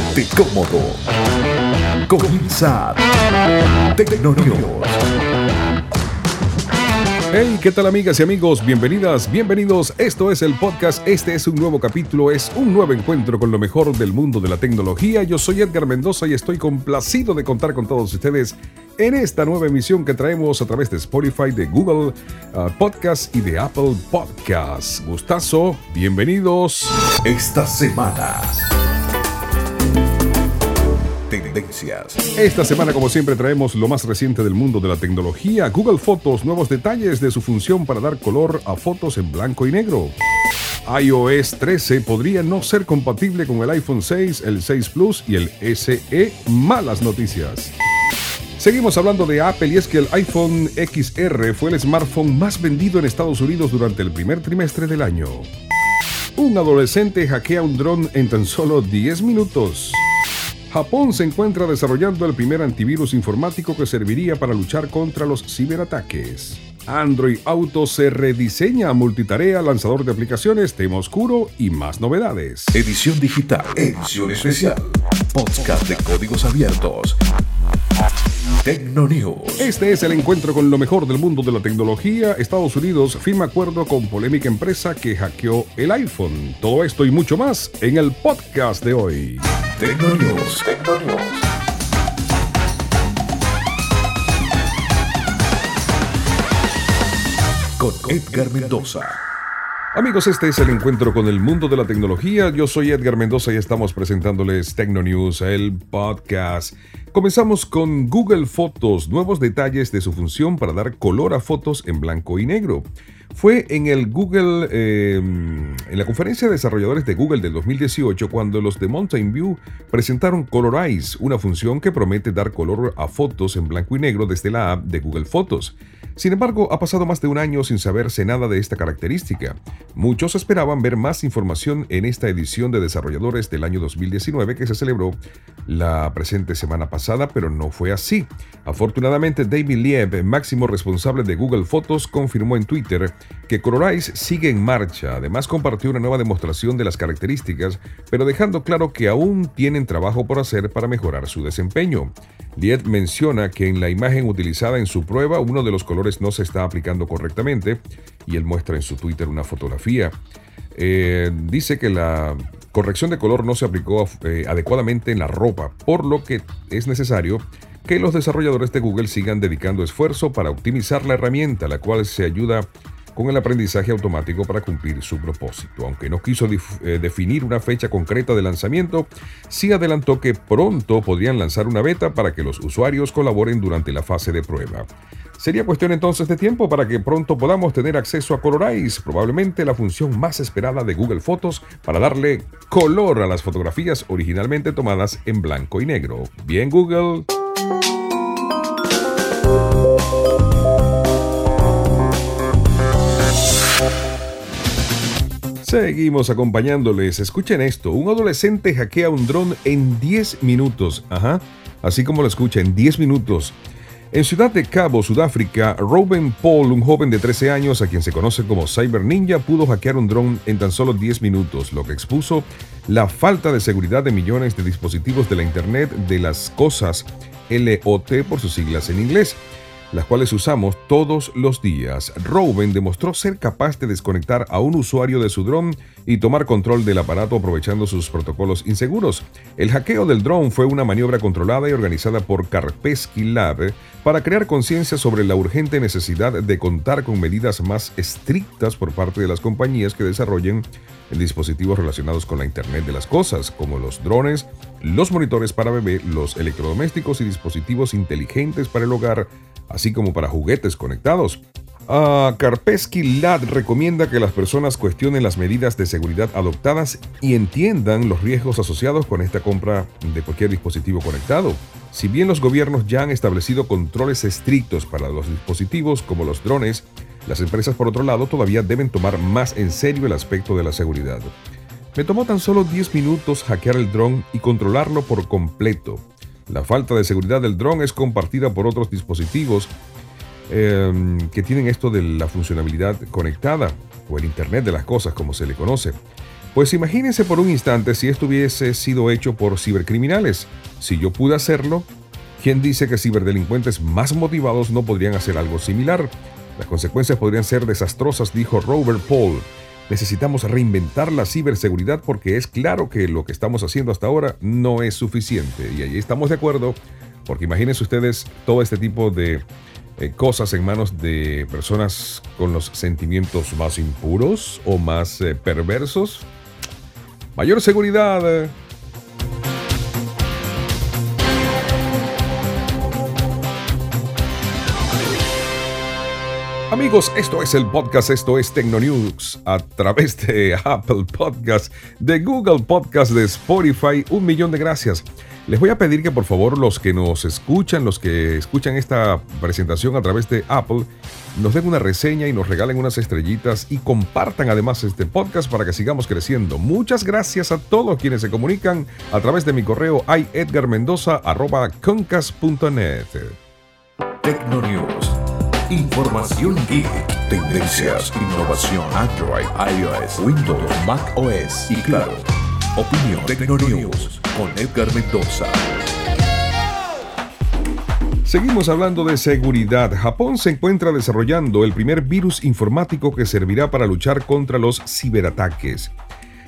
Ponte cómodo. Comienza Tecnonews. Hey, ¿qué tal amigas y amigos? Bienvenidas, bienvenidos. Esto es el podcast, este es un nuevo capítulo, es un nuevo encuentro con lo mejor del mundo de la tecnología. Yo soy Edgar Mendoza y estoy complacido de contar con todos ustedes en esta nueva emisión que traemos a través de Spotify, de Google uh, Podcast y de Apple Podcast. Gustazo, bienvenidos. Esta semana. Tendencias. Esta semana, como siempre, traemos lo más reciente del mundo de la tecnología. Google Fotos, nuevos detalles de su función para dar color a fotos en blanco y negro. iOS 13 podría no ser compatible con el iPhone 6, el 6 Plus y el SE. Malas noticias. Seguimos hablando de Apple y es que el iPhone XR fue el smartphone más vendido en Estados Unidos durante el primer trimestre del año. Un adolescente hackea un dron en tan solo 10 minutos. Japón se encuentra desarrollando el primer antivirus informático que serviría para luchar contra los ciberataques. Android Auto se rediseña multitarea, lanzador de aplicaciones, tema oscuro y más novedades. Edición digital. Edición especial. Podcast de códigos abiertos. Tecnonews. Este es el encuentro con lo mejor del mundo de la tecnología. Estados Unidos firma acuerdo con polémica empresa que hackeó el iPhone. Todo esto y mucho más en el podcast de hoy. Tecnonews. Tecnonews. Con Edgar Mendoza. Amigos, este es el encuentro con el mundo de la tecnología. Yo soy Edgar Mendoza y estamos presentándoles Tecnonews, el podcast. Comenzamos con Google Fotos, nuevos detalles de su función para dar color a fotos en blanco y negro. Fue en el Google, eh, en la conferencia de desarrolladores de Google del 2018, cuando los de Mountain View presentaron Colorize, una función que promete dar color a fotos en blanco y negro desde la app de Google Fotos. Sin embargo, ha pasado más de un año sin saberse nada de esta característica. Muchos esperaban ver más información en esta edición de desarrolladores del año 2019 que se celebró la presente semana pasada, pero no fue así. Afortunadamente, David Lieb, máximo responsable de Google Fotos, confirmó en Twitter que Colorize sigue en marcha. Además, compartió una nueva demostración de las características, pero dejando claro que aún tienen trabajo por hacer para mejorar su desempeño. Lieb menciona que en la imagen utilizada en su prueba, uno de los colores no se está aplicando correctamente y él muestra en su Twitter una fotografía. Eh, dice que la corrección de color no se aplicó eh, adecuadamente en la ropa, por lo que es necesario que los desarrolladores de Google sigan dedicando esfuerzo para optimizar la herramienta, la cual se ayuda con el aprendizaje automático para cumplir su propósito. Aunque no quiso eh, definir una fecha concreta de lanzamiento, sí adelantó que pronto podrían lanzar una beta para que los usuarios colaboren durante la fase de prueba. Sería cuestión entonces de tiempo para que pronto podamos tener acceso a Colorize, probablemente la función más esperada de Google Fotos para darle color a las fotografías originalmente tomadas en blanco y negro. Bien Google. Seguimos acompañándoles. Escuchen esto. Un adolescente hackea un dron en 10 minutos. Ajá. Así como lo escucha, en 10 minutos. En Ciudad de Cabo, Sudáfrica, Robin Paul, un joven de 13 años a quien se conoce como Cyber Ninja, pudo hackear un dron en tan solo 10 minutos, lo que expuso la falta de seguridad de millones de dispositivos de la Internet de las Cosas, LOT por sus siglas en inglés las cuales usamos todos los días. Rowan demostró ser capaz de desconectar a un usuario de su dron y tomar control del aparato aprovechando sus protocolos inseguros. El hackeo del dron fue una maniobra controlada y organizada por Karpesky Lab para crear conciencia sobre la urgente necesidad de contar con medidas más estrictas por parte de las compañías que desarrollen dispositivos relacionados con la Internet de las Cosas, como los drones, los monitores para bebé, los electrodomésticos y dispositivos inteligentes para el hogar, así como para juguetes conectados. Uh, Karpesky Lad recomienda que las personas cuestionen las medidas de seguridad adoptadas y entiendan los riesgos asociados con esta compra de cualquier dispositivo conectado. Si bien los gobiernos ya han establecido controles estrictos para los dispositivos como los drones, las empresas por otro lado todavía deben tomar más en serio el aspecto de la seguridad. Me tomó tan solo 10 minutos hackear el dron y controlarlo por completo. La falta de seguridad del dron es compartida por otros dispositivos em, que tienen esto de la funcionalidad conectada o el Internet de las cosas como se le conoce. Pues imagínense por un instante si esto hubiese sido hecho por cibercriminales. Si yo pude hacerlo, ¿quién dice que ciberdelincuentes más motivados no podrían hacer algo similar? Las consecuencias podrían ser desastrosas, dijo Robert Paul. Necesitamos reinventar la ciberseguridad porque es claro que lo que estamos haciendo hasta ahora no es suficiente. Y ahí estamos de acuerdo, porque imagínense ustedes todo este tipo de eh, cosas en manos de personas con los sentimientos más impuros o más eh, perversos. Mayor seguridad. Amigos, esto es el podcast, esto es Tecnonews a través de Apple Podcast, de Google Podcast, de Spotify. Un millón de gracias. Les voy a pedir que por favor los que nos escuchan, los que escuchan esta presentación a través de Apple, nos den una reseña y nos regalen unas estrellitas y compartan además este podcast para que sigamos creciendo. Muchas gracias a todos quienes se comunican a través de mi correo iedgarmendoza.concas.net. Tecnonews. Información geek, tendencias, innovación, Android, iOS, Windows, Mac OS y claro Opinión Tecnonews con Edgar Mendoza. Seguimos hablando de seguridad. Japón se encuentra desarrollando el primer virus informático que servirá para luchar contra los ciberataques.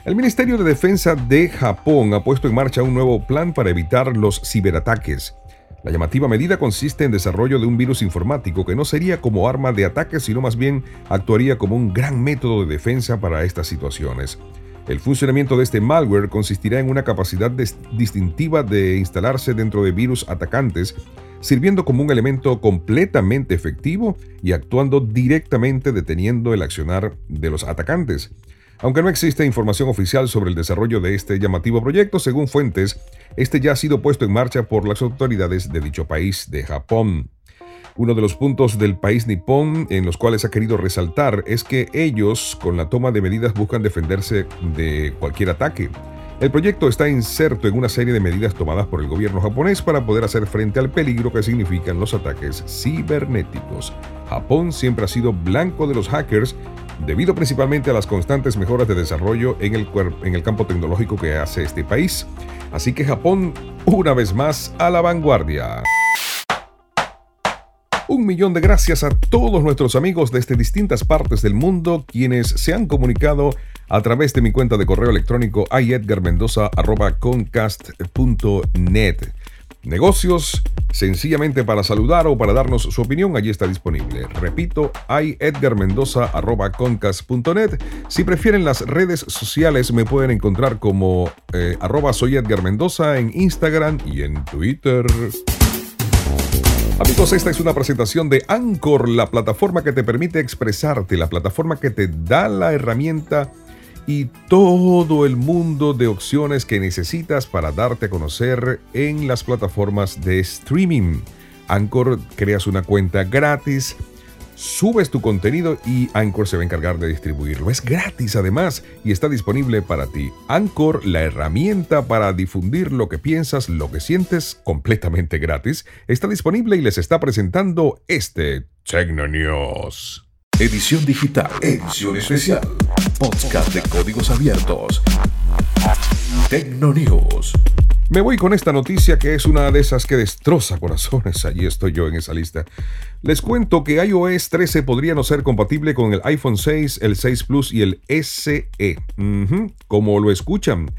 El Ministerio de Defensa de Japón ha puesto en marcha un nuevo plan para evitar los ciberataques. La llamativa medida consiste en desarrollo de un virus informático que no sería como arma de ataque, sino más bien actuaría como un gran método de defensa para estas situaciones. El funcionamiento de este malware consistirá en una capacidad distintiva de instalarse dentro de virus atacantes, sirviendo como un elemento completamente efectivo y actuando directamente deteniendo el accionar de los atacantes. Aunque no existe información oficial sobre el desarrollo de este llamativo proyecto, según fuentes, este ya ha sido puesto en marcha por las autoridades de dicho país de Japón. Uno de los puntos del país nipón en los cuales ha querido resaltar es que ellos, con la toma de medidas, buscan defenderse de cualquier ataque. El proyecto está inserto en una serie de medidas tomadas por el gobierno japonés para poder hacer frente al peligro que significan los ataques cibernéticos. Japón siempre ha sido blanco de los hackers debido principalmente a las constantes mejoras de desarrollo en el, campo tecnológico que hace este país. Así que Japón, una vez más, a la vanguardia. Un millón de gracias a todos nuestros amigos desde distintas partes del mundo quienes se han comunicado a través de mi cuenta de correo electrónico iedgarmendoza.concast.net. Negocios, sencillamente para saludar o para darnos su opinión, allí está disponible. Repito, iedgarmendoza.concast.net. Si prefieren las redes sociales, me pueden encontrar como eh, arroba soy Edgar Mendoza en Instagram y en Twitter. Amigos, esta es una presentación de Anchor, la plataforma que te permite expresarte, la plataforma que te da la herramienta y todo el mundo de opciones que necesitas para darte a conocer en las plataformas de streaming. Anchor creas una cuenta gratis subes tu contenido y Anchor se va a encargar de distribuirlo. Es gratis además y está disponible para ti. Anchor, la herramienta para difundir lo que piensas, lo que sientes, completamente gratis, está disponible y les está presentando este Tecno News. Edición digital, edición especial, podcast de códigos abiertos. Tecno News. Me voy con esta noticia que es una de esas que destroza corazones. Allí estoy yo en esa lista. Les cuento que iOS 13 podría no ser compatible con el iPhone 6, el 6 Plus y el SE. Como lo escuchan.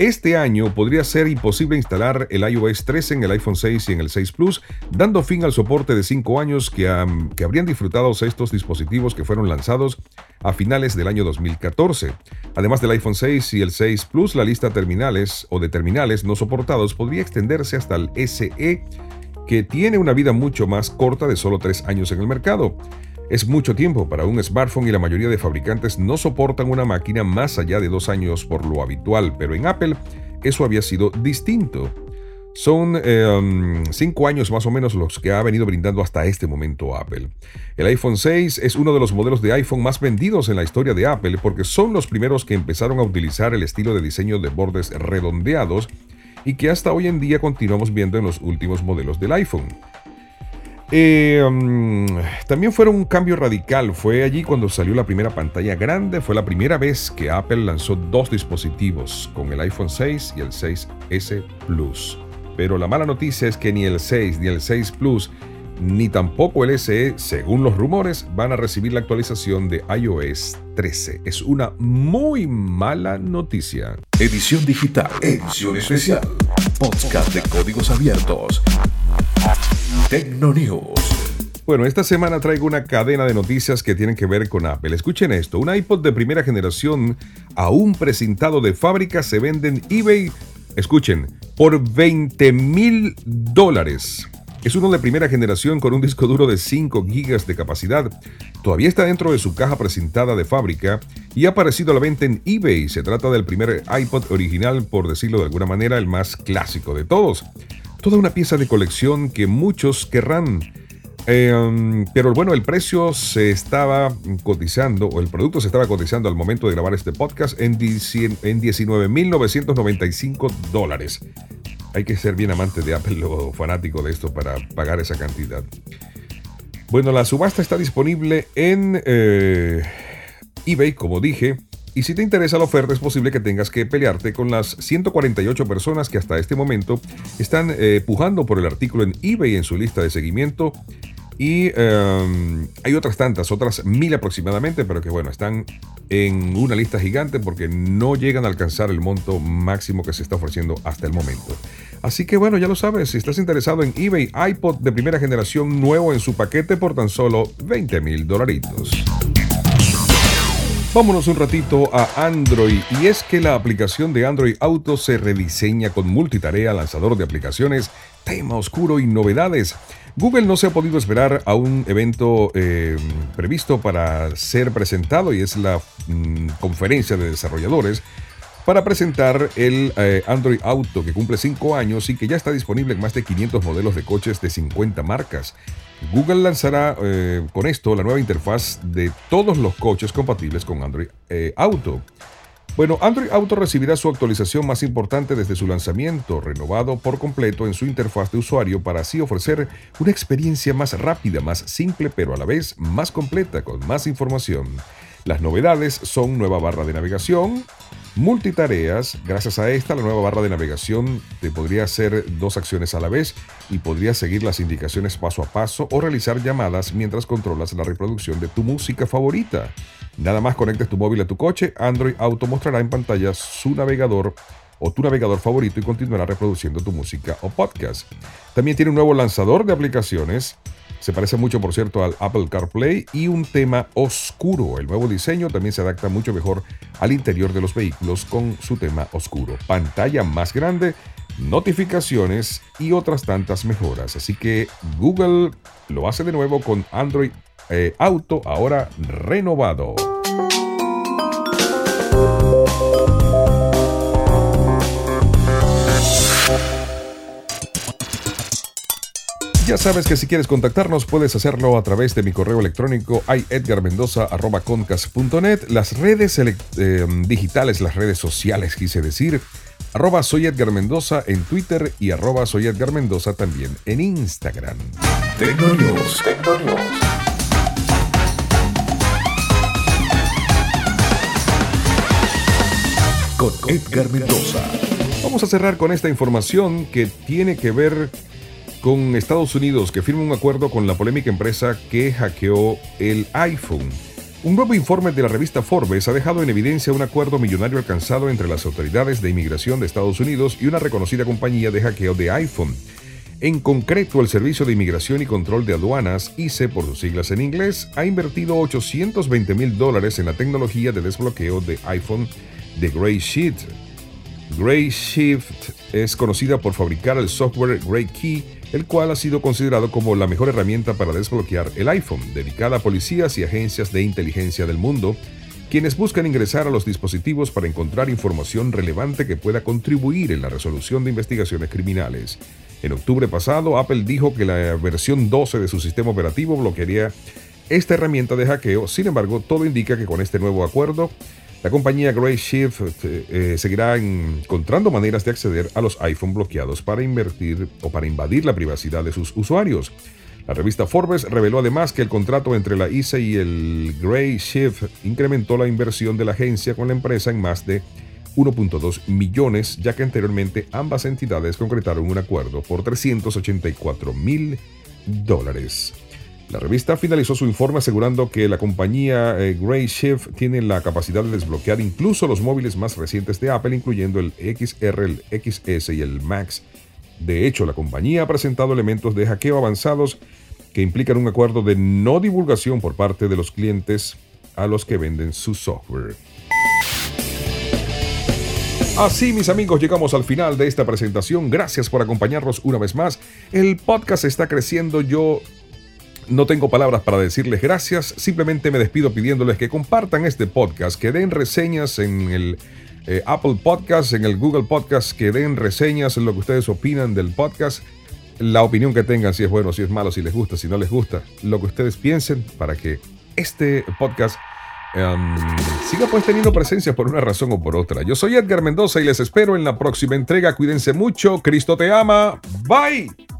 Este año podría ser imposible instalar el iOS 13 en el iPhone 6 y en el 6 Plus, dando fin al soporte de 5 años que, habrían disfrutado estos dispositivos que fueron lanzados a finales del año 2014. Además del iPhone 6 y el 6 Plus, la lista de terminales o de terminales no soportados podría extenderse hasta el SE, que tiene una vida mucho más corta de solo 3 años en el mercado. Es mucho tiempo para un smartphone y la mayoría de fabricantes no soportan una máquina más allá de dos años por lo habitual, pero en Apple eso había sido distinto. Son em, cinco años más o menos los que ha venido brindando hasta este momento Apple. El iPhone 6 es uno de los modelos de iPhone más vendidos en la historia de Apple porque son los primeros que empezaron a utilizar el estilo de diseño de bordes redondeados y que hasta hoy en día continuamos viendo en los últimos modelos del iPhone. Eh, um, también fue un cambio radical. Fue allí cuando salió la primera pantalla grande. Fue la primera vez que Apple lanzó dos dispositivos con el iPhone 6 y el 6S Plus. Pero la mala noticia es que ni el 6 ni el 6 Plus ni tampoco el SE, según los rumores, van a recibir la actualización de iOS 13. Es una muy mala noticia. Edición digital, edición especial, podcast de códigos abiertos. Tecnonews. Bueno, esta semana traigo una cadena de noticias que tienen que ver con Apple. Escuchen esto, un iPod de primera generación, aún presentado de fábrica, se vende en eBay, escuchen, por 20 mil dólares. Es uno de primera generación con un disco duro de 5 GB de capacidad. Todavía está dentro de su caja presentada de fábrica y ha aparecido a la venta en eBay. Se trata del primer iPod original, por decirlo de alguna manera, el más clásico de todos. Toda una pieza de colección que muchos querrán. Um, pero bueno, el precio se estaba cotizando, o el producto se estaba cotizando al momento de grabar este podcast en, en 19.995 dólares hay que ser bien amante de Apple o fanático de esto para pagar esa cantidad. Bueno, la subasta está disponible en eh, eBay, como dije. Y si te interesa la oferta, es posible que tengas que pelearte con las 148 personas que hasta este momento están eh, pujando por el artículo en eBay en su lista de seguimiento y em, hay otras tantas, otras mil aproximadamente, pero que bueno, están en una lista gigante porque no llegan a alcanzar el monto máximo que se está ofreciendo hasta el momento. Así que bueno, ya lo sabes, si estás interesado en eBay, iPod de primera generación nuevo en su paquete por tan solo 20 mil dolaritos. Vámonos un ratito a Android y es que la aplicación de Android Auto se rediseña con multitarea, lanzador de aplicaciones, tema oscuro y novedades. Google no se ha podido esperar a un evento eh, previsto para ser presentado y es la mm, conferencia de desarrolladores para presentar el eh, Android Auto que cumple 5 años y que ya está disponible en más de 500 modelos de coches de 50 marcas. Google lanzará eh, con esto la nueva interfaz de todos los coches compatibles con Android Auto. Bueno, Android Auto recibirá su actualización más importante desde su lanzamiento, renovado por completo en su interfaz de usuario para así ofrecer una experiencia más rápida, más simple, pero a la vez más completa, con más información. Las novedades son nueva barra de navegación, multitareas. Gracias a esta, la nueva barra de navegación te podría hacer dos acciones a la vez y podría seguir las indicaciones paso a paso o realizar llamadas mientras controlas la reproducción de tu música favorita. Nada más conectes tu móvil a tu coche, Android Auto mostrará en pantalla su navegador o tu navegador favorito y continuará reproduciendo tu música o podcast. También tiene un nuevo lanzador de aplicaciones se parece mucho, por cierto, al Apple CarPlay y un tema oscuro. El nuevo diseño también se adapta mucho mejor al interior de los vehículos con su tema oscuro. Pantalla más grande, notificaciones y otras tantas mejoras. Así que Google lo hace de nuevo con Android eh, Auto ahora renovado. Ya sabes que si quieres contactarnos puedes hacerlo a través de mi correo electrónico iedgarmendoza.concas.net, las redes eh, digitales, las redes sociales quise decir, arroba soy Edgar Mendoza en Twitter y arroba soy Edgar Mendoza también en Instagram. Tecnonews, Con Edgar Mendoza. Vamos a cerrar con esta información que tiene que ver con Estados Unidos que firma un acuerdo con la polémica empresa que hackeó el iPhone. Un nuevo informe de la revista Forbes ha dejado en evidencia un acuerdo millonario alcanzado entre las autoridades de inmigración de Estados Unidos y una reconocida compañía de hackeo de iPhone. En concreto, el Servicio de Inmigración y Control de Aduanas, ICE por sus siglas en inglés, ha invertido 820 mil dólares en la tecnología de desbloqueo de iPhone de Grayshift. Grayshift es conocida por fabricar el software Gray Key el cual ha sido considerado como la mejor herramienta para desbloquear el iPhone, dedicada a policías y agencias de inteligencia del mundo, quienes buscan ingresar a los dispositivos para encontrar información relevante que pueda contribuir en la resolución de investigaciones criminales. En octubre pasado, Apple dijo que la versión 12 de su sistema operativo bloquearía esta herramienta de hackeo, sin embargo, todo indica que con este nuevo acuerdo, la compañía Grayshift eh, eh, seguirá encontrando maneras de acceder a los iPhone bloqueados para invertir o para invadir la privacidad de sus usuarios. La revista Forbes reveló además que el contrato entre la ISA y el Gray Shift incrementó la inversión de la agencia con la empresa en más de 1.2 millones, ya que anteriormente ambas entidades concretaron un acuerdo por 384 mil dólares. La revista finalizó su informe asegurando que la compañía eh, Shift tiene la capacidad de desbloquear incluso los móviles más recientes de Apple, incluyendo el XR, el XS y el Max. De hecho, la compañía ha presentado elementos de hackeo avanzados que implican un acuerdo de no divulgación por parte de los clientes a los que venden su software. Así, mis amigos, llegamos al final de esta presentación. Gracias por acompañarnos una vez más. El podcast está creciendo. Yo no tengo palabras para decirles gracias. Simplemente me despido pidiéndoles que compartan este podcast, que den reseñas en el eh, Apple Podcast, en el Google Podcast, que den reseñas en lo que ustedes opinan del podcast. La opinión que tengan, si es bueno, si es malo, si les gusta, si no les gusta, lo que ustedes piensen para que este podcast Um, siga pues teniendo presencia por una razón o por otra. Yo soy Edgar Mendoza y les espero en la próxima entrega. Cuídense mucho. Cristo te ama. Bye.